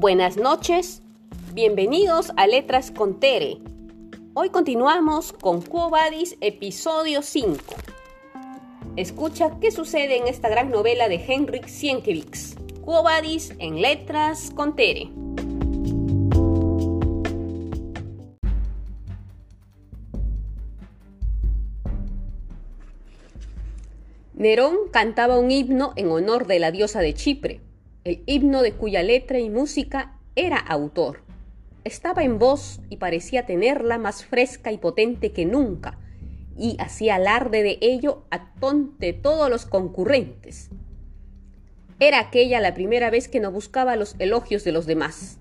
Buenas noches, bienvenidos a Letras con Tere. Hoy continuamos con Quo Vadis, episodio 5. Escucha qué sucede en esta gran novela de Henrik Sienkiewicz. Quo Vadis en Letras con Tere. Nerón cantaba un himno en honor de la diosa de Chipre, el himno de cuya letra y música era autor. Estaba en voz y parecía tenerla más fresca y potente que nunca, y hacía alarde de ello a tonte todos los concurrentes. Era aquella la primera vez que no buscaba los elogios de los demás.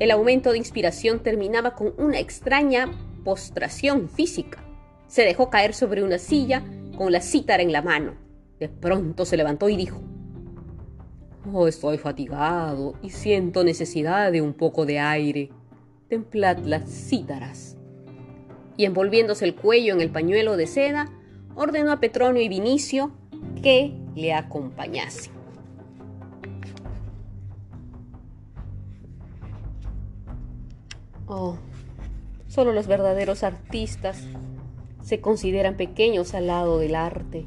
El aumento de inspiración terminaba con una extraña postración física. Se dejó caer sobre una silla con la cítara en la mano. De pronto se levantó y dijo, Oh, estoy fatigado y siento necesidad de un poco de aire. Templad las cítaras. Y envolviéndose el cuello en el pañuelo de seda, ordenó a Petronio y Vinicio que le acompañasen. Oh, solo los verdaderos artistas se consideran pequeños al lado del arte.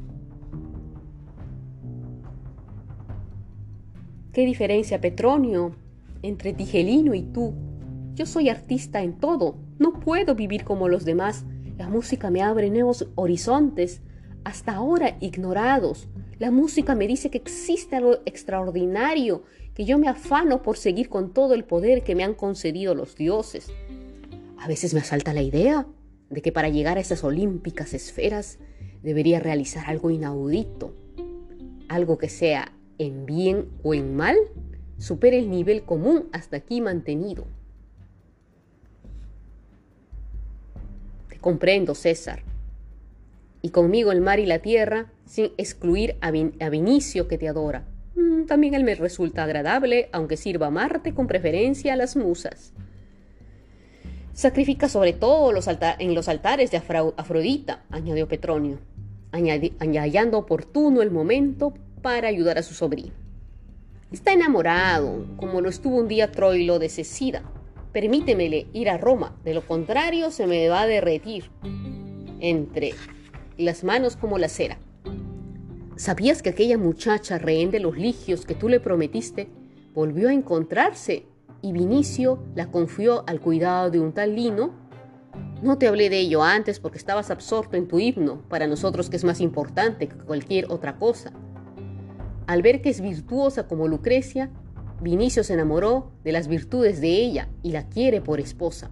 ¿Qué diferencia, Petronio, entre Tigelino y tú? Yo soy artista en todo, no puedo vivir como los demás. La música me abre nuevos horizontes, hasta ahora ignorados. La música me dice que existe algo extraordinario, que yo me afano por seguir con todo el poder que me han concedido los dioses. A veces me asalta la idea de que para llegar a esas olímpicas esferas debería realizar algo inaudito, algo que sea en bien o en mal, supere el nivel común hasta aquí mantenido. Te comprendo, César. Y conmigo el mar y la tierra, sin excluir a, Vinicio que te adora. Mm, también él me resulta agradable, aunque sirva a Marte con preferencia a las musas. Sacrifica sobre todo en los altares de Afrodita, añadió Petronio, añadiendo oportuno el momento para ayudar a su sobrino. Está enamorado, como lo estuvo un día Troilo de Cecida. Permítemele ir a Roma, de lo contrario se me va a derretir entre las manos como la cera. ¿Sabías que aquella muchacha rehén de los ligios que tú le prometiste volvió a encontrarse y Vinicio la confió al cuidado de un tal Lino? No te hablé de ello antes porque estabas absorto en tu himno, para nosotros que es más importante que cualquier otra cosa. Al ver que es virtuosa como Lucrecia, Vinicio se enamoró de las virtudes de ella y la quiere por esposa.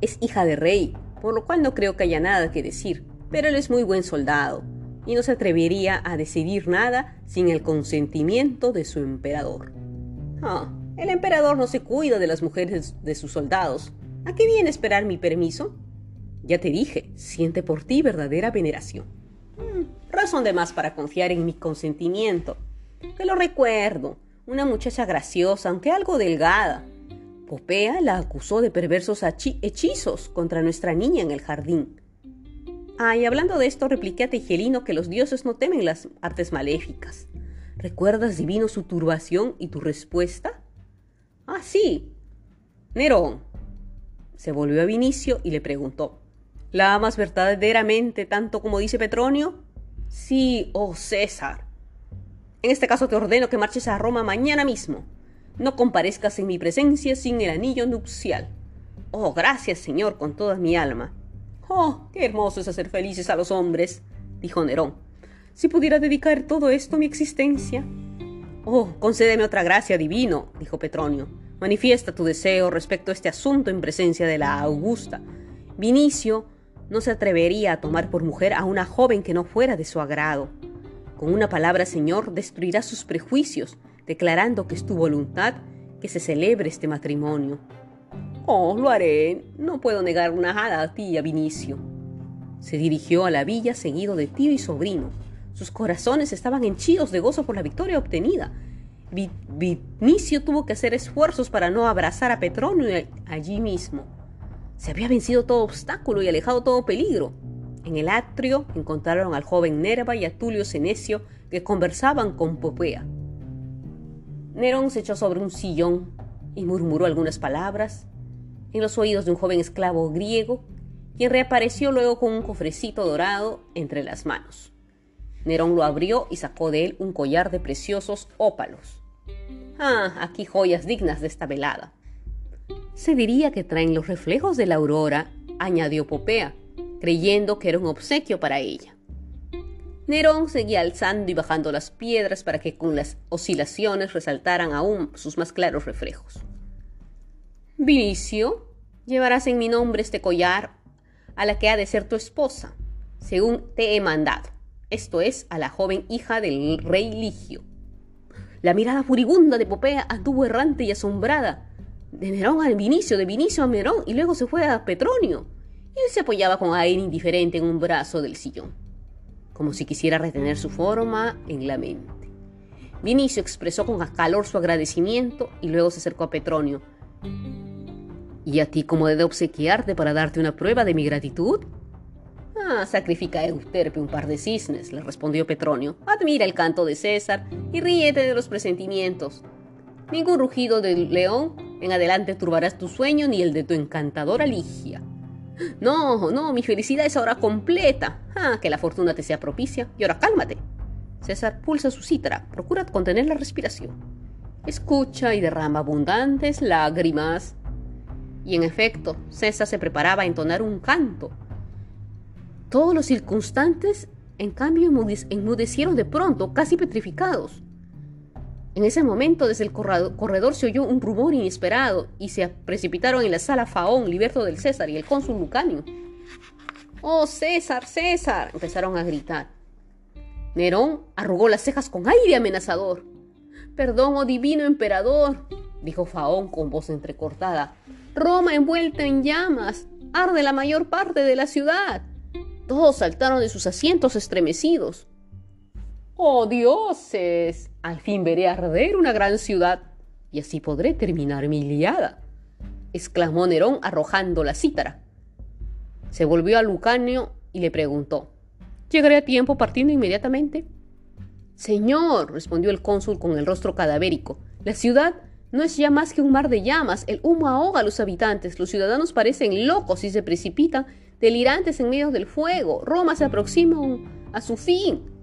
Es hija de rey, por lo cual no creo que haya nada que decir, pero él es muy buen soldado y no se atrevería a decidir nada sin el consentimiento de su emperador. Ah, el emperador no se cuida de las mujeres de sus soldados. ¿A qué viene esperar mi permiso? Ya te dije, siente por ti verdadera veneración. Razón de más para confiar en mi consentimiento. Que lo recuerdo, una muchacha graciosa, aunque algo delgada. Popea la acusó de perversos hechizos contra nuestra niña en el jardín. Ah, hablando de esto, repliqué a Tegelino que los dioses no temen las artes maléficas. ¿Recuerdas, divino, su turbación y tu respuesta? Ah, sí. Nerón. Se volvió a Vinicio y le preguntó, ¿La amas verdaderamente tanto como dice Petronio? Sí, oh César. En este caso te ordeno que marches a Roma mañana mismo. No comparezcas en mi presencia sin el anillo nupcial. Oh, gracias, Señor, con toda mi alma. Oh, qué hermoso es hacer felices a los hombres, dijo Nerón. Si pudiera dedicar todo esto a mi existencia. Oh, concédeme otra gracia, divino, dijo Petronio. Manifiesta tu deseo respecto a este asunto en presencia de la Augusta. Vinicio no se atrevería a tomar por mujer a una joven que no fuera de su agrado. Con una palabra, Señor, destruirá sus prejuicios, declarando que es tu voluntad que se celebre este matrimonio. Oh, lo haré. No puedo negar una jada a ti a Vinicio. Se dirigió a la villa seguido de tío y sobrino. Sus corazones estaban henchidos de gozo por la victoria obtenida. Vinicio tuvo que hacer esfuerzos para no abrazar a Petronio allí mismo. Se había vencido todo obstáculo y alejado todo peligro. En el atrio encontraron al joven Nerva y a Tulio Senecio que conversaban con Popea. Nerón se echó sobre un sillón y murmuró algunas palabras en los oídos de un joven esclavo griego, quien reapareció luego con un cofrecito dorado entre las manos. Nerón lo abrió y sacó de él un collar de preciosos ópalos. Ah, aquí joyas dignas de esta velada. Se diría que traen los reflejos de la aurora, añadió Popea, creyendo que era un obsequio para ella. Nerón seguía alzando y bajando las piedras para que con las oscilaciones resaltaran aún sus más claros reflejos. Vinicio, llevarás en mi nombre este collar a la que ha de ser tu esposa, según te he mandado, esto es, a la joven hija del rey Ligio. La mirada furibunda de Popea anduvo errante y asombrada, de Nerón a Vinicio, de Vinicio a Nerón, y luego se fue a Petronio, y él se apoyaba con aire indiferente en un brazo del sillón como si quisiera retener su forma en la mente. Vinicio expresó con calor su agradecimiento y luego se acercó a Petronio. ¿Y a ti cómo he de obsequiarte para darte una prueba de mi gratitud? Ah, sacrifica a Euterpe un par de cisnes, le respondió Petronio. Admira el canto de César y ríete de los presentimientos. Ningún rugido del león en adelante turbarás tu sueño ni el de tu encantadora Ligia. No, no, mi felicidad es ahora completa. Ah, que la fortuna te sea propicia. Y ahora cálmate. César pulsa su cítara, procura contener la respiración. Escucha y derrama abundantes lágrimas. Y en efecto, César se preparaba a entonar un canto. Todos los circunstantes, en cambio, enmudecieron de pronto, casi petrificados. En ese momento, desde el corredor se oyó un rumor inesperado y se precipitaron en la sala Faón, Liberto del César y el cónsul Lucanio. ¡Oh, César, César! empezaron a gritar. Nerón arrugó las cejas con aire amenazador. Perdón, oh divino emperador, dijo Faón con voz entrecortada. Roma envuelta en llamas. Arde la mayor parte de la ciudad. Todos saltaron de sus asientos estremecidos. ¡Oh, dioses! Al fin veré arder una gran ciudad y así podré terminar mi liada, exclamó Nerón arrojando la cítara. Se volvió a Lucanio y le preguntó, ¿Llegaré a tiempo partiendo inmediatamente? Señor, respondió el cónsul con el rostro cadavérico, la ciudad no es ya más que un mar de llamas, el humo ahoga a los habitantes, los ciudadanos parecen locos y se precipitan, delirantes en medio del fuego, Roma se aproxima a su fin.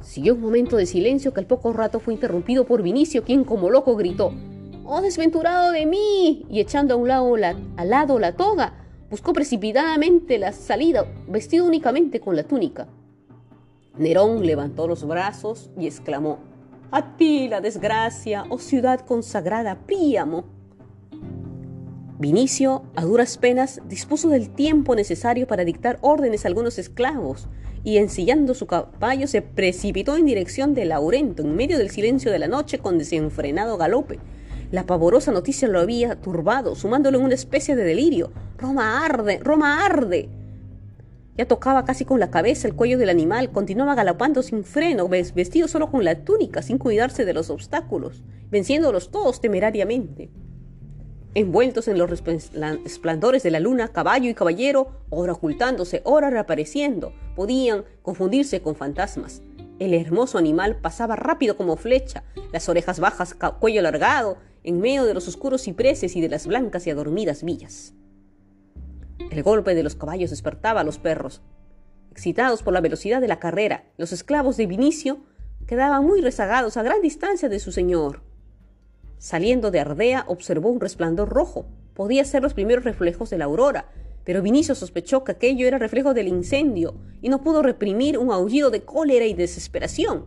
Siguió un momento de silencio que al poco rato fue interrumpido por Vinicio, quien como loco gritó, ¡Oh, desventurado de mí! y echando a un lado la, al lado la toga, buscó precipitadamente la salida, vestido únicamente con la túnica. Nerón levantó los brazos y exclamó, A ti la desgracia, oh ciudad consagrada, Príamo. Vinicio, a duras penas, dispuso del tiempo necesario para dictar órdenes a algunos esclavos, y ensillando su caballo se precipitó en dirección de Laurento, en medio del silencio de la noche, con desenfrenado galope. La pavorosa noticia lo había turbado, sumándolo en una especie de delirio. Roma arde, Roma arde. Ya tocaba casi con la cabeza el cuello del animal, continuaba galopando sin freno, vestido solo con la túnica, sin cuidarse de los obstáculos, venciéndolos todos temerariamente envueltos en los esplendores de la luna, caballo y caballero, ora ocultándose, ora reapareciendo, podían confundirse con fantasmas. El hermoso animal pasaba rápido como flecha, las orejas bajas, cuello alargado, en medio de los oscuros cipreses y de las blancas y adormidas villas. El golpe de los caballos despertaba a los perros. Excitados por la velocidad de la carrera, los esclavos de Vinicio quedaban muy rezagados a gran distancia de su señor. Saliendo de Ardea observó un resplandor rojo. Podía ser los primeros reflejos de la aurora, pero Vinicio sospechó que aquello era reflejo del incendio y no pudo reprimir un aullido de cólera y desesperación.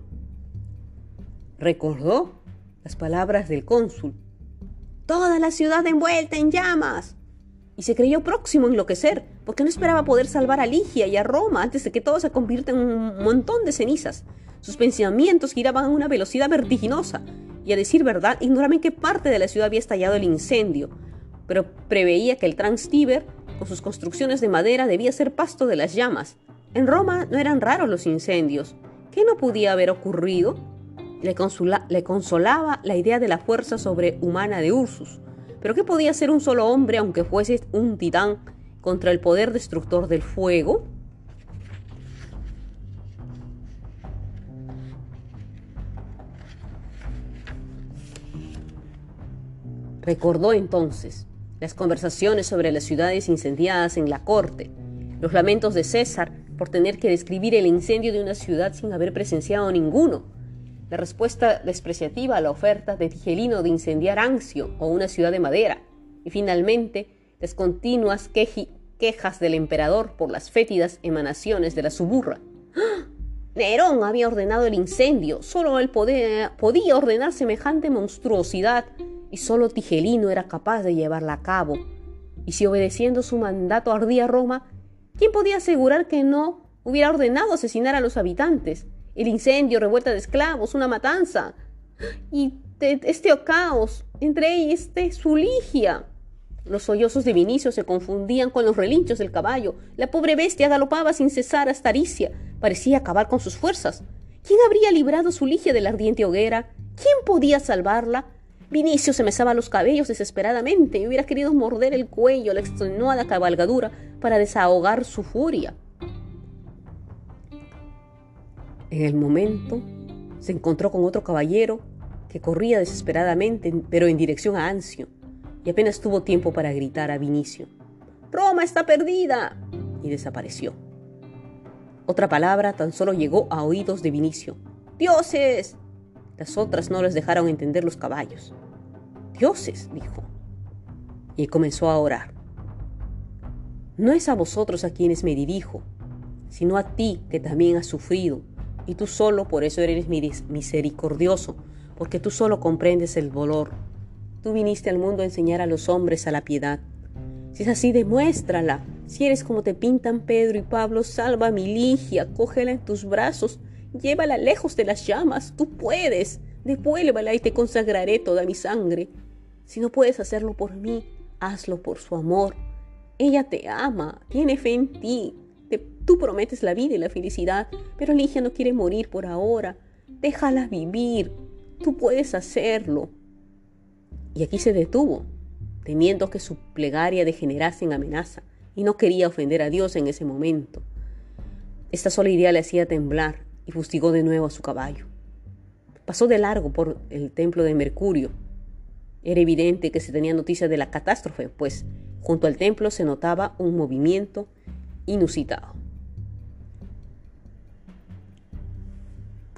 Recordó las palabras del cónsul. Toda la ciudad envuelta en llamas. Y se creyó próximo a enloquecer, porque no esperaba poder salvar a Ligia y a Roma antes de que todo se convierta en un montón de cenizas. Sus pensamientos giraban a una velocidad vertiginosa y a decir verdad ignoraba en qué parte de la ciudad había estallado el incendio, pero preveía que el Transtiber, con sus construcciones de madera, debía ser pasto de las llamas. En Roma no eran raros los incendios. ¿Qué no podía haber ocurrido? Le, le consolaba la idea de la fuerza sobrehumana de Ursus. ¿Pero qué podía ser un solo hombre, aunque fuese un titán, contra el poder destructor del fuego? Recordó entonces las conversaciones sobre las ciudades incendiadas en la corte, los lamentos de César por tener que describir el incendio de una ciudad sin haber presenciado ninguno, la respuesta despreciativa a la oferta de Tigelino de incendiar Ancio o una ciudad de madera, y finalmente las continuas quejas del emperador por las fétidas emanaciones de la suburra. ¡Ah! Nerón había ordenado el incendio, solo él podía ordenar semejante monstruosidad y solo Tigelino era capaz de llevarla a cabo. Y si obedeciendo su mandato ardía Roma, ¿quién podía asegurar que no hubiera ordenado asesinar a los habitantes? El incendio, revuelta de esclavos, una matanza. Y este caos, entre este Suligia. Los sollozos de Vinicio se confundían con los relinchos del caballo. La pobre bestia galopaba sin cesar hasta Aricia. Parecía acabar con sus fuerzas. ¿Quién habría librado su ligia de la ardiente hoguera? ¿Quién podía salvarla? Vinicio se mesaba los cabellos desesperadamente y hubiera querido morder el cuello a la extenuada cabalgadura para desahogar su furia. En el momento se encontró con otro caballero que corría desesperadamente, pero en dirección a Ancio, y apenas tuvo tiempo para gritar a Vinicio, Roma está perdida, y desapareció. Otra palabra tan solo llegó a oídos de Vinicio. ¡Dioses! Las otras no les dejaron entender los caballos. ¡Dioses! dijo. Y comenzó a orar. No es a vosotros a quienes me dirijo, sino a ti que también has sufrido, y tú solo por eso eres misericordioso, porque tú solo comprendes el dolor. Tú viniste al mundo a enseñar a los hombres a la piedad. Si es así, demuéstrala. Si eres como te pintan Pedro y Pablo, salva a mi Ligia, cógela en tus brazos, llévala lejos de las llamas, tú puedes, devuélvala y te consagraré toda mi sangre. Si no puedes hacerlo por mí, hazlo por su amor. Ella te ama, tiene fe en ti, tú prometes la vida y la felicidad, pero Ligia no quiere morir por ahora. Déjala vivir, tú puedes hacerlo. Y aquí se detuvo, temiendo que su plegaria degenerase en amenaza y no quería ofender a Dios en ese momento. Esta sola idea le hacía temblar y fustigó de nuevo a su caballo. Pasó de largo por el templo de Mercurio. Era evidente que se tenía noticia de la catástrofe, pues junto al templo se notaba un movimiento inusitado.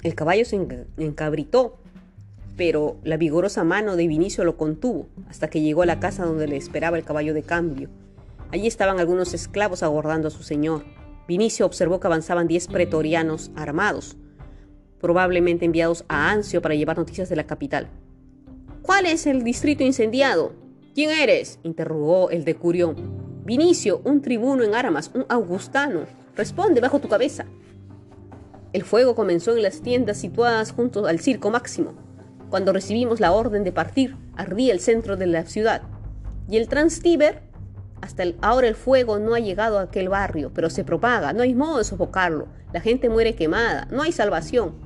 El caballo se encabritó, pero la vigorosa mano de Vinicio lo contuvo hasta que llegó a la casa donde le esperaba el caballo de cambio. Allí estaban algunos esclavos aguardando a su señor. Vinicio observó que avanzaban diez pretorianos armados, probablemente enviados a Ancio para llevar noticias de la capital. ¿Cuál es el distrito incendiado? ¿Quién eres? interrogó el decurión. Vinicio, un tribuno en armas, un augustano. Responde bajo tu cabeza. El fuego comenzó en las tiendas situadas junto al circo máximo. Cuando recibimos la orden de partir, ardía el centro de la ciudad. Y el Transtiber hasta ahora el fuego no ha llegado a aquel barrio, pero se propaga, no hay modo de sofocarlo. La gente muere quemada, no hay salvación.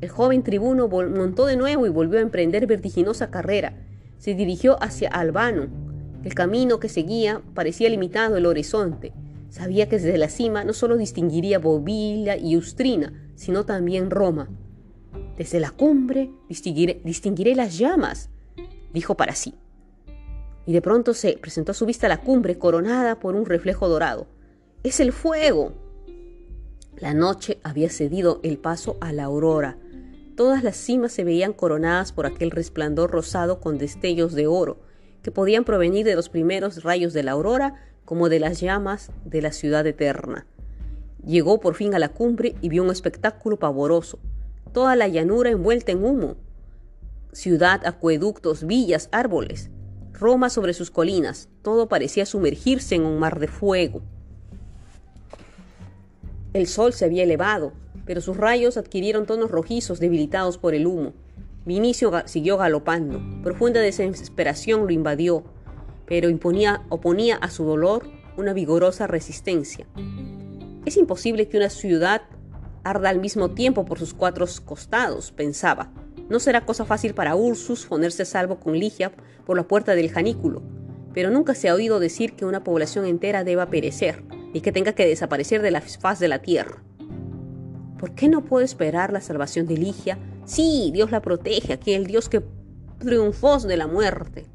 El joven tribuno montó de nuevo y volvió a emprender vertiginosa carrera. Se dirigió hacia Albano. El camino que seguía parecía limitado el horizonte. Sabía que desde la cima no solo distinguiría Bobila y Ustrina, sino también Roma. Desde la cumbre distinguiré, distinguiré las llamas, dijo para sí y de pronto se presentó a su vista la cumbre coronada por un reflejo dorado. ¡Es el fuego! La noche había cedido el paso a la aurora. Todas las cimas se veían coronadas por aquel resplandor rosado con destellos de oro, que podían provenir de los primeros rayos de la aurora como de las llamas de la ciudad eterna. Llegó por fin a la cumbre y vio un espectáculo pavoroso. Toda la llanura envuelta en humo. Ciudad, acueductos, villas, árboles. Roma sobre sus colinas, todo parecía sumergirse en un mar de fuego. El sol se había elevado, pero sus rayos adquirieron tonos rojizos debilitados por el humo. Vinicio siguió galopando. Profunda desesperación lo invadió, pero imponía, oponía a su dolor una vigorosa resistencia. Es imposible que una ciudad arda al mismo tiempo por sus cuatro costados, pensaba. No será cosa fácil para Ursus ponerse a salvo con Ligia por la puerta del janículo, pero nunca se ha oído decir que una población entera deba perecer y que tenga que desaparecer de la faz de la tierra. ¿Por qué no puedo esperar la salvación de Ligia? Sí, Dios la protege, aquel Dios que triunfó de la muerte.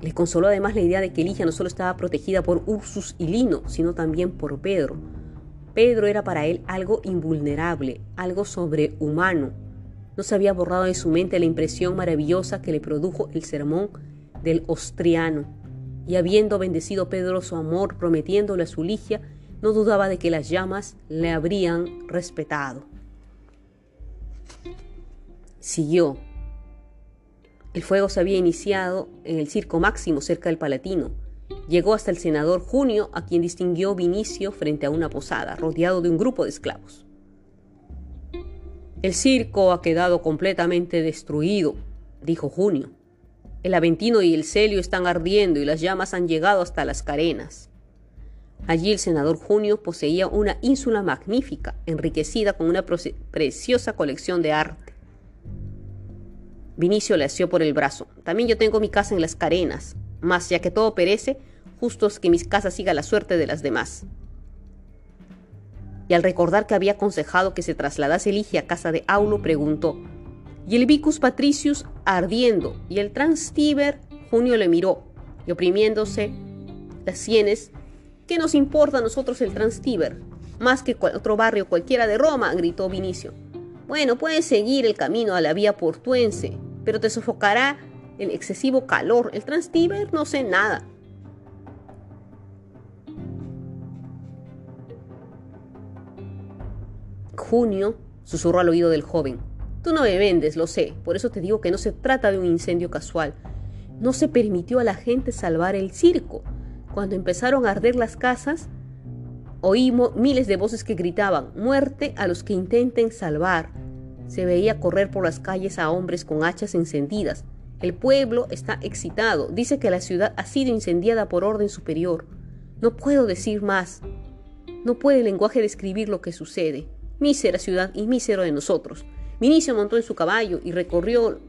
Le consoló además la idea de que Ligia no solo estaba protegida por Ursus y Lino, sino también por Pedro. Pedro era para él algo invulnerable, algo sobrehumano. No se había borrado de su mente la impresión maravillosa que le produjo el sermón del Ostriano. Y habiendo bendecido Pedro su amor, prometiéndole a su Ligia, no dudaba de que las llamas le habrían respetado. Siguió. El fuego se había iniciado en el circo máximo cerca del Palatino. Llegó hasta el senador Junio, a quien distinguió Vinicio frente a una posada, rodeado de un grupo de esclavos. El circo ha quedado completamente destruido, dijo Junio. El Aventino y el Celio están ardiendo y las llamas han llegado hasta las carenas. Allí el senador Junio poseía una ínsula magnífica, enriquecida con una preciosa colección de arte. Vinicio le asió por el brazo. También yo tengo mi casa en las carenas, mas ya que todo perece, justo es que mi casa siga la suerte de las demás. Y al recordar que había aconsejado que se trasladase Ligia a casa de Aulo, preguntó, ¿y el Vicus Patricius ardiendo? Y el Transtiber, Junio le miró, y oprimiéndose las sienes, ¿qué nos importa a nosotros el Transtiber? Más que otro barrio cualquiera de Roma, gritó Vinicio. Bueno, puedes seguir el camino a la vía portuense, pero te sofocará el excesivo calor. El Transtiber no sé nada. Junio susurró al oído del joven. Tú no me vendes, lo sé, por eso te digo que no se trata de un incendio casual. No se permitió a la gente salvar el circo. Cuando empezaron a arder las casas, oímos miles de voces que gritaban, muerte a los que intenten salvar. Se veía correr por las calles a hombres con hachas encendidas. El pueblo está excitado. Dice que la ciudad ha sido incendiada por orden superior. No puedo decir más. No puede el lenguaje describir lo que sucede. Mísera ciudad y mísero de nosotros. Vinicio montó en su caballo y recorrió,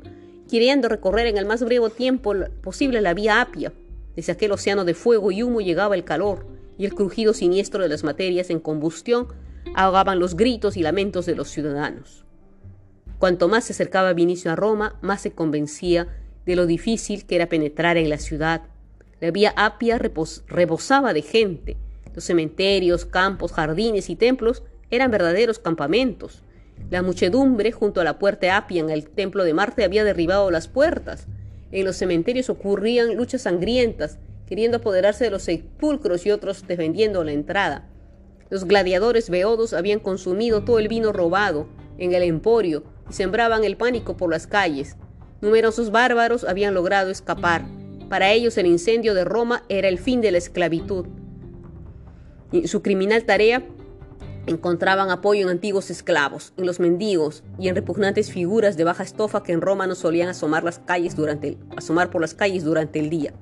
queriendo recorrer en el más breve tiempo posible la vía Apia. Desde aquel océano de fuego y humo llegaba el calor, y el crujido siniestro de las materias en combustión ahogaban los gritos y lamentos de los ciudadanos. Cuanto más se acercaba Vinicio a Roma, más se convencía de lo difícil que era penetrar en la ciudad. La vía Apia rebosaba de gente. Los cementerios, campos, jardines y templos eran verdaderos campamentos. La muchedumbre junto a la puerta Apia en el templo de Marte había derribado las puertas. En los cementerios ocurrían luchas sangrientas, queriendo apoderarse de los sepulcros y otros defendiendo la entrada. Los gladiadores beodos habían consumido todo el vino robado en el emporio y sembraban el pánico por las calles. Numerosos bárbaros habían logrado escapar. Para ellos el incendio de Roma era el fin de la esclavitud. Y su criminal tarea encontraban apoyo en antiguos esclavos, en los mendigos y en repugnantes figuras de baja estofa que en Roma no solían asomar, las calles durante asomar por las calles durante el día.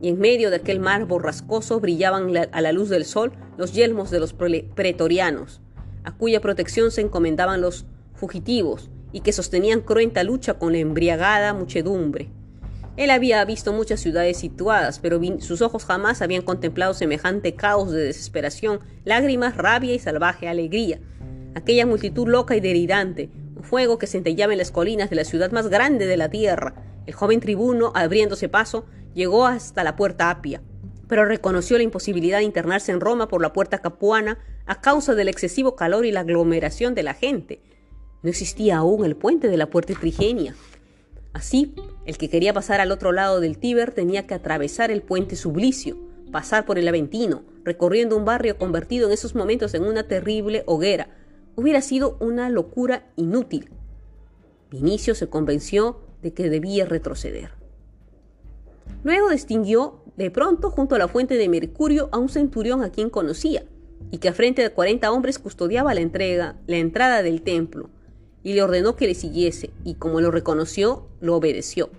Y en medio de aquel mar borrascoso brillaban a la luz del sol los yelmos de los pretorianos, a cuya protección se encomendaban los fugitivos, y que sostenían cruenta lucha con la embriagada muchedumbre. Él había visto muchas ciudades situadas, pero sus ojos jamás habían contemplado semejante caos de desesperación, lágrimas, rabia y salvaje alegría. Aquella multitud loca y delirante, un fuego que centellaba en las colinas de la ciudad más grande de la tierra. El joven tribuno, abriéndose paso, llegó hasta la puerta Apia, pero reconoció la imposibilidad de internarse en Roma por la puerta capuana a causa del excesivo calor y la aglomeración de la gente. No existía aún el puente de la puerta Trigenia. Así, el que quería pasar al otro lado del Tíber tenía que atravesar el puente Sublicio, pasar por el Aventino, recorriendo un barrio convertido en esos momentos en una terrible hoguera. Hubiera sido una locura inútil. Vinicio se convenció de que debía retroceder. Luego distinguió de pronto junto a la fuente de Mercurio a un centurión a quien conocía, y que a frente de cuarenta hombres custodiaba la, entrega, la entrada del templo y le ordenó que le siguiese, y como lo reconoció, lo obedeció.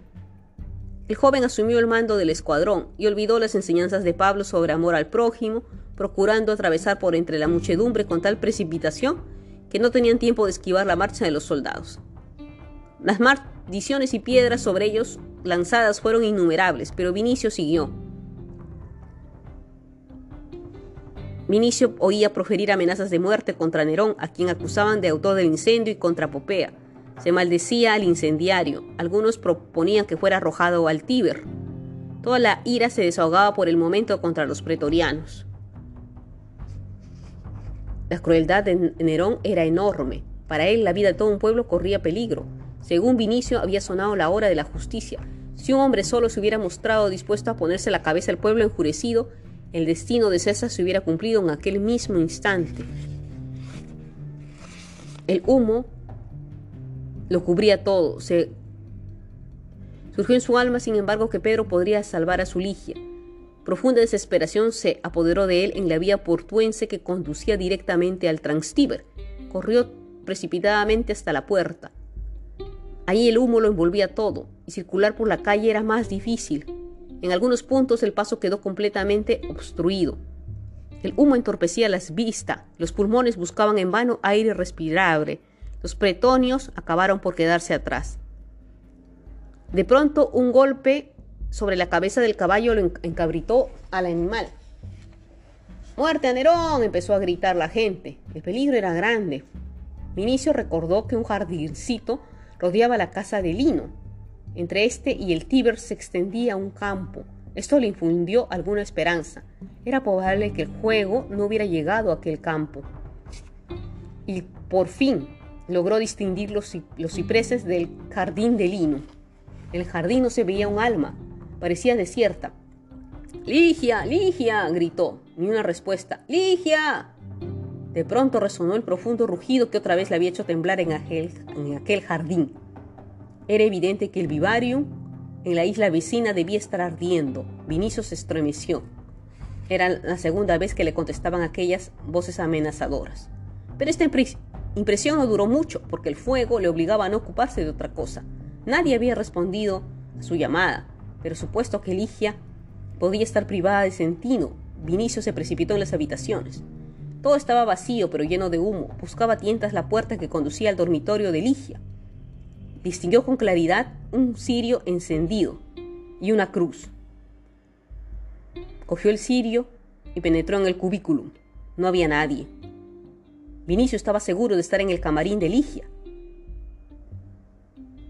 El joven asumió el mando del escuadrón y olvidó las enseñanzas de Pablo sobre amor al prójimo, procurando atravesar por entre la muchedumbre con tal precipitación que no tenían tiempo de esquivar la marcha de los soldados. Las maldiciones y piedras sobre ellos lanzadas fueron innumerables, pero Vinicio siguió, Vinicio oía proferir amenazas de muerte contra Nerón, a quien acusaban de autor del incendio, y contra Popea. Se maldecía al incendiario. Algunos proponían que fuera arrojado al Tíber. Toda la ira se desahogaba por el momento contra los pretorianos. La crueldad de Nerón era enorme. Para él la vida de todo un pueblo corría peligro. Según Vinicio había sonado la hora de la justicia. Si un hombre solo se hubiera mostrado dispuesto a ponerse la cabeza al pueblo enfurecido, el destino de César se hubiera cumplido en aquel mismo instante. El humo lo cubría todo. Se Surgió en su alma, sin embargo, que Pedro podría salvar a su Ligia. Profunda desesperación se apoderó de él en la vía portuense que conducía directamente al Transtíber. Corrió precipitadamente hasta la puerta. Allí el humo lo envolvía todo, y circular por la calle era más difícil. En algunos puntos el paso quedó completamente obstruido. El humo entorpecía las vistas, los pulmones buscaban en vano aire respirable, los pretonios acabaron por quedarse atrás. De pronto un golpe sobre la cabeza del caballo lo encabritó al animal. ¡Muerte a Nerón! empezó a gritar la gente. El peligro era grande. Vinicio recordó que un jardincito rodeaba la casa de Lino. Entre este y el Tíber se extendía un campo. Esto le infundió alguna esperanza. Era probable que el juego no hubiera llegado a aquel campo. Y por fin logró distinguir los, cipreses del jardín de Lino. En el jardín no se veía un alma, parecía desierta. Ligia, Ligia, gritó. Ni una respuesta. Ligia. De pronto resonó el profundo rugido que otra vez le había hecho temblar en aquel jardín. Era evidente que el vivarium en la isla vecina debía estar ardiendo. Vinicio se estremeció. Era la segunda vez que le contestaban aquellas voces amenazadoras. Pero esta impresión no duró mucho, porque el fuego le obligaba a no ocuparse de otra cosa. Nadie había respondido a su llamada, pero supuesto que Ligia podía estar privada de Sentino, Vinicio se precipitó en las habitaciones. Todo estaba vacío, pero lleno de humo. Buscaba a tientas la puerta que conducía al dormitorio de Ligia. Distinguió con claridad un cirio encendido y una cruz. Cogió el cirio y penetró en el cubículum. No había nadie. Vinicio estaba seguro de estar en el camarín de Ligia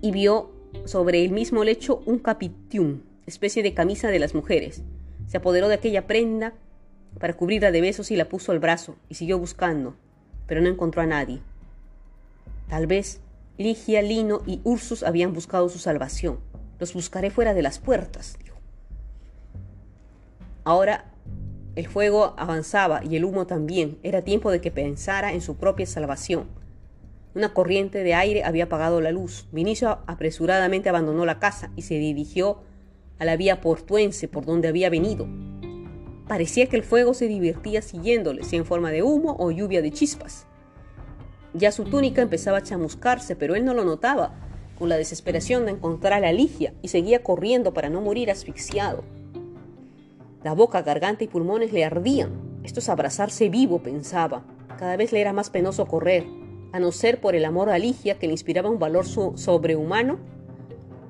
y vio sobre el mismo lecho un capitium, especie de camisa de las mujeres. Se apoderó de aquella prenda para cubrirla de besos y la puso al brazo y siguió buscando, pero no encontró a nadie. Tal vez Ligia, Lino y Ursus habían buscado su salvación. Los buscaré fuera de las puertas, dijo. Ahora el fuego avanzaba y el humo también. Era tiempo de que pensara en su propia salvación. Una corriente de aire había apagado la luz. Vinicio apresuradamente abandonó la casa y se dirigió a la vía portuense por donde había venido. Parecía que el fuego se divertía siguiéndole, sea en forma de humo o lluvia de chispas. Ya su túnica empezaba a chamuscarse, pero él no lo notaba, con la desesperación de encontrar a Ligia, y seguía corriendo para no morir asfixiado. La boca, garganta y pulmones le ardían. Esto es abrazarse vivo, pensaba. Cada vez le era más penoso correr a no ser por el amor a Ligia que le inspiraba un valor sobrehumano,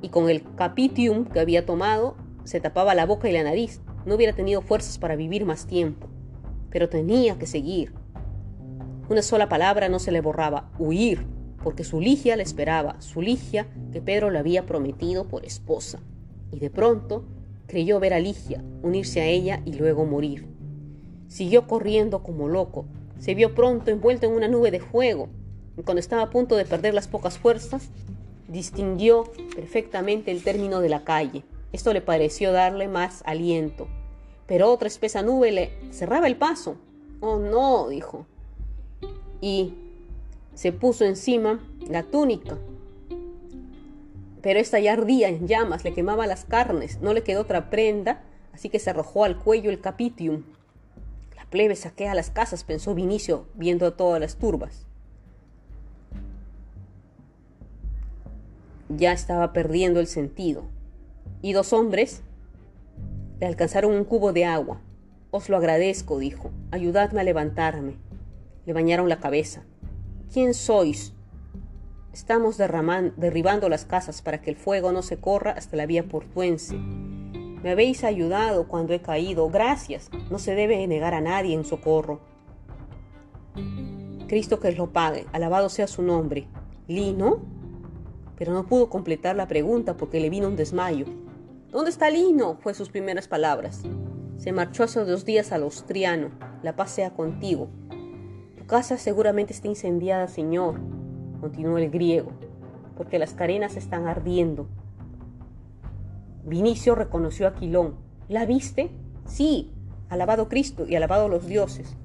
y con el capitium que había tomado se tapaba la boca y la nariz. No hubiera tenido fuerzas para vivir más tiempo, pero tenía que seguir. Una sola palabra no se le borraba, huir, porque su Ligia le esperaba, su Ligia que Pedro le había prometido por esposa. Y de pronto creyó ver a Ligia, unirse a ella y luego morir. Siguió corriendo como loco, se vio pronto envuelto en una nube de fuego, cuando estaba a punto de perder las pocas fuerzas, distinguió perfectamente el término de la calle. Esto le pareció darle más aliento. Pero otra espesa nube le cerraba el paso. Oh no, dijo. Y se puso encima la túnica. Pero esta ya ardía en llamas, le quemaba las carnes, no le quedó otra prenda, así que se arrojó al cuello el capitium. La plebe saquea las casas, pensó Vinicio, viendo todas las turbas. ya estaba perdiendo el sentido. Y dos hombres le alcanzaron un cubo de agua. Os lo agradezco, dijo. Ayudadme a levantarme. Le bañaron la cabeza. ¿Quién sois? Estamos derribando las casas para que el fuego no se corra hasta la vía portuense. Me habéis ayudado cuando he caído. Gracias. No se debe negar a nadie en socorro. Cristo que lo pague. Alabado sea su nombre. ¿Lino? pero no pudo completar la pregunta porque le vino un desmayo. ¿Dónde está Lino? fue sus primeras palabras. Se marchó hace dos días al Austriano. La paz sea contigo. Casa seguramente está incendiada, señor, continuó el griego, porque las carenas están ardiendo. Vinicio reconoció a Quilón. ¿La viste? Sí, alabado Cristo y alabado los dioses.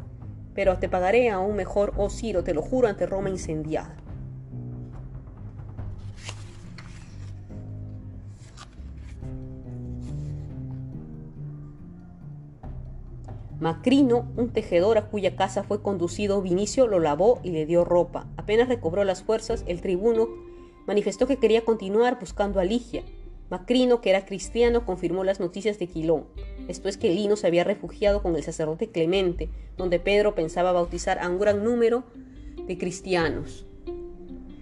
Pero te pagaré aún mejor, oh Ciro, te lo juro ante Roma incendiada. Macrino, un tejedor a cuya casa fue conducido Vinicio, lo lavó y le dio ropa. Apenas recobró las fuerzas, el tribuno manifestó que quería continuar buscando a Ligia. Macrino, que era cristiano, confirmó las noticias de Quilón. Esto es que Lino se había refugiado con el sacerdote Clemente, donde Pedro pensaba bautizar a un gran número de cristianos.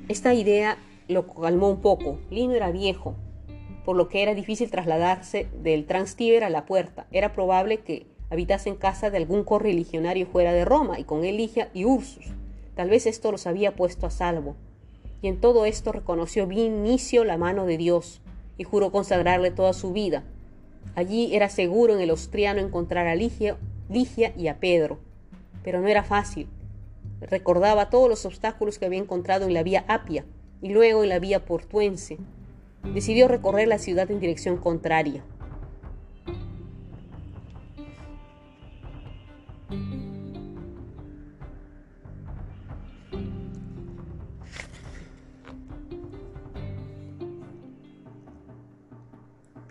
Esta idea lo calmó un poco. Lino era viejo, por lo que era difícil trasladarse del Transtíber a la puerta. Era probable que habitase en casa de algún correligionario fuera de Roma, y con él Ligia y Ursus. Tal vez esto los había puesto a salvo. Y en todo esto reconoció Vinicio la mano de Dios, y juró consagrarle toda su vida. Allí era seguro en el austriano encontrar a Ligia, Ligia y a Pedro. Pero no era fácil. Recordaba todos los obstáculos que había encontrado en la vía Apia y luego en la vía portuense. Decidió recorrer la ciudad en dirección contraria.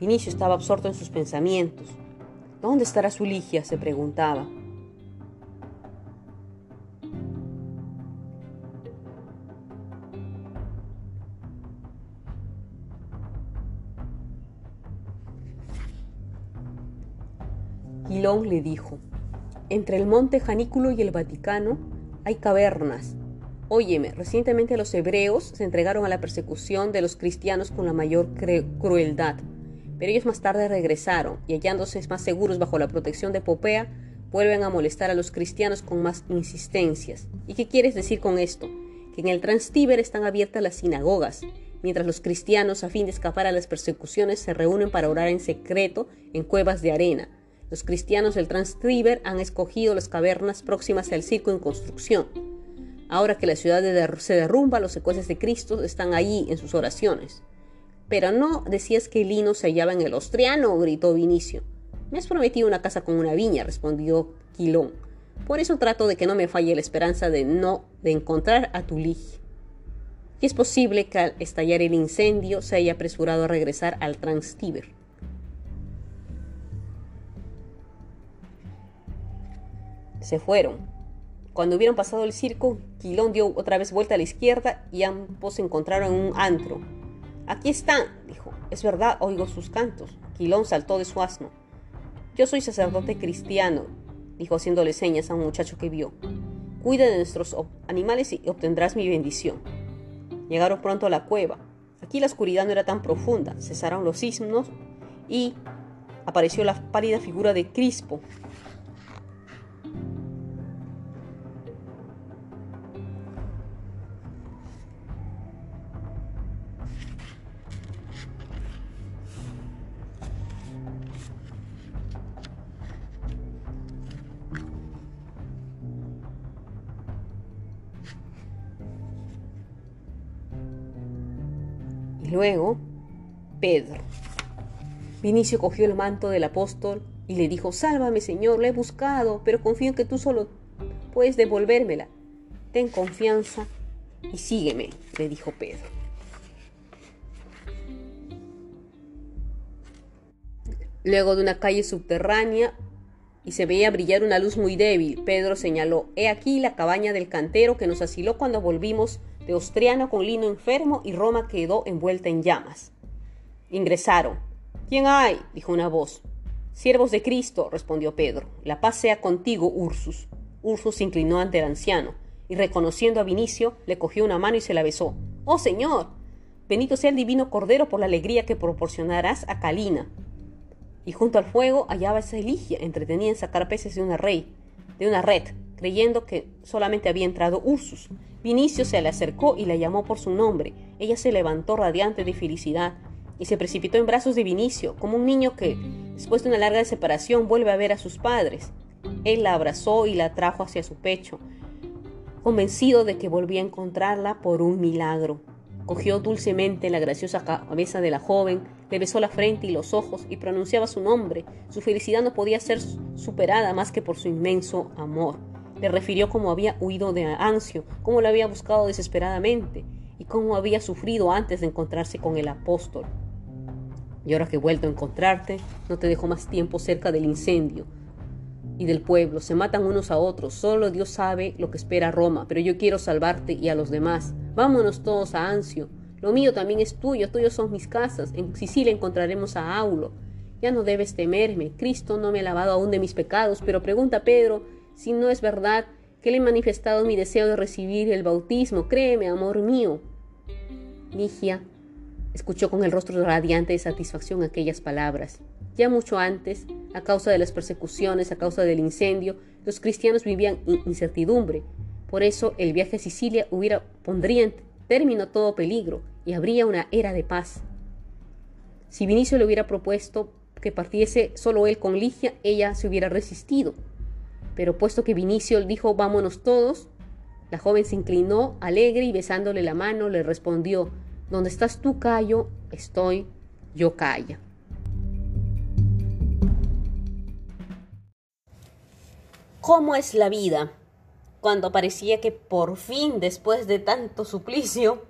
Vinicio estaba absorto en sus pensamientos. ¿Dónde estará su Ligia? se preguntaba. Quilón le dijo, entre el monte Janículo y el Vaticano hay cavernas. Óyeme, recientemente los hebreos se entregaron a la persecución de los cristianos con la mayor crueldad. Pero ellos más tarde regresaron y hallándose más seguros bajo la protección de Popea, vuelven a molestar a los cristianos con más insistencias. ¿Y qué quieres decir con esto? Que en el Transtíber están abiertas las sinagogas, mientras los cristianos, a fin de escapar a las persecuciones, se reúnen para orar en secreto en cuevas de arena. Los cristianos del Transtíber han escogido las cavernas próximas al circo en construcción. Ahora que la ciudad se derrumba, los secuaces de Cristo están allí en sus oraciones. Pero no decías que Lino se hallaba en el Ostriano, gritó Vinicio. Me has prometido una casa con una viña, respondió Quilón. Por eso trato de que no me falle la esperanza de no de encontrar a tu Y es posible que al estallar el incendio se haya apresurado a regresar al Transtíber. Se fueron. Cuando hubieron pasado el circo, Quilón dio otra vez vuelta a la izquierda y ambos se encontraron en un antro. Aquí están, dijo. Es verdad, oigo sus cantos. Quilón saltó de su asno. Yo soy sacerdote cristiano, dijo haciéndole señas a un muchacho que vio. Cuida de nuestros animales y obtendrás mi bendición. Llegaron pronto a la cueva. Aquí la oscuridad no era tan profunda. Cesaron los sismos y apareció la pálida figura de Crispo, Cogió el manto del apóstol y le dijo, Sálvame, Señor, la he buscado, pero confío en que tú solo puedes devolvérmela. Ten confianza y sígueme, le dijo Pedro. Luego de una calle subterránea y se veía brillar una luz muy débil, Pedro señaló, He aquí la cabaña del cantero que nos asiló cuando volvimos de Ostriano con Lino enfermo y Roma quedó envuelta en llamas. Ingresaron. ¿Quién hay? dijo una voz. Siervos de Cristo, respondió Pedro. La paz sea contigo, Ursus. Ursus se inclinó ante el anciano y reconociendo a Vinicio, le cogió una mano y se la besó. ¡Oh, Señor! Benito sea el divino Cordero por la alegría que proporcionarás a Calina. Y junto al fuego hallaba esa Eligia, entretenida en sacar peces de una rey, de una red, creyendo que solamente había entrado Ursus. Vinicio se le acercó y la llamó por su nombre. Ella se levantó radiante de felicidad y se precipitó en brazos de Vinicio, como un niño que, después de una larga separación, vuelve a ver a sus padres. Él la abrazó y la trajo hacia su pecho, convencido de que volvía a encontrarla por un milagro. Cogió dulcemente la graciosa cabeza de la joven, le besó la frente y los ojos y pronunciaba su nombre. Su felicidad no podía ser superada más que por su inmenso amor. Le refirió cómo había huido de Ancio, cómo lo había buscado desesperadamente y cómo había sufrido antes de encontrarse con el apóstol. Y ahora que he vuelto a encontrarte, no te dejo más tiempo cerca del incendio y del pueblo. Se matan unos a otros. Solo Dios sabe lo que espera Roma, pero yo quiero salvarte y a los demás. Vámonos todos a Ancio. Lo mío también es tuyo, tuyos son mis casas. En Sicilia encontraremos a Aulo. Ya no debes temerme. Cristo no me ha lavado aún de mis pecados, pero pregunta a Pedro si no es verdad que le he manifestado mi deseo de recibir el bautismo. Créeme, amor mío. Ligia escuchó con el rostro radiante de satisfacción aquellas palabras. Ya mucho antes, a causa de las persecuciones, a causa del incendio, los cristianos vivían incertidumbre. Por eso el viaje a Sicilia hubiera, pondría en término todo peligro y habría una era de paz. Si Vinicio le hubiera propuesto que partiese solo él con Ligia, ella se hubiera resistido. Pero puesto que Vinicio dijo vámonos todos, la joven se inclinó alegre y besándole la mano le respondió donde estás tú, Cayo, estoy yo, Calla. ¿Cómo es la vida? Cuando parecía que por fin, después de tanto suplicio,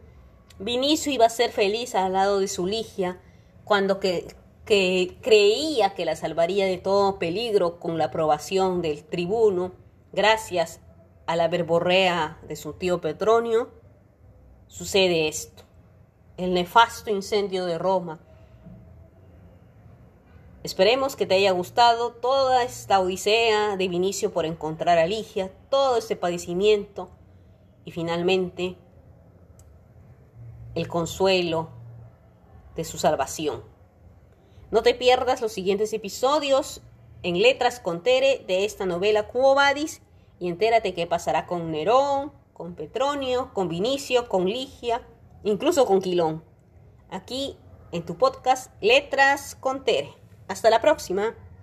Vinicio iba a ser feliz al lado de su Ligia, cuando que, que creía que la salvaría de todo peligro con la aprobación del tribuno, gracias a la verborrea de su tío Petronio, sucede esto el nefasto incendio de Roma. Esperemos que te haya gustado toda esta odisea de Vinicio por encontrar a Ligia, todo este padecimiento y finalmente el consuelo de su salvación. No te pierdas los siguientes episodios en Letras con Tere de esta novela Quo Vadis y entérate qué pasará con Nerón, con Petronio, con Vinicio, con Ligia incluso con Quilón. Aquí en tu podcast Letras con Tere. Hasta la próxima.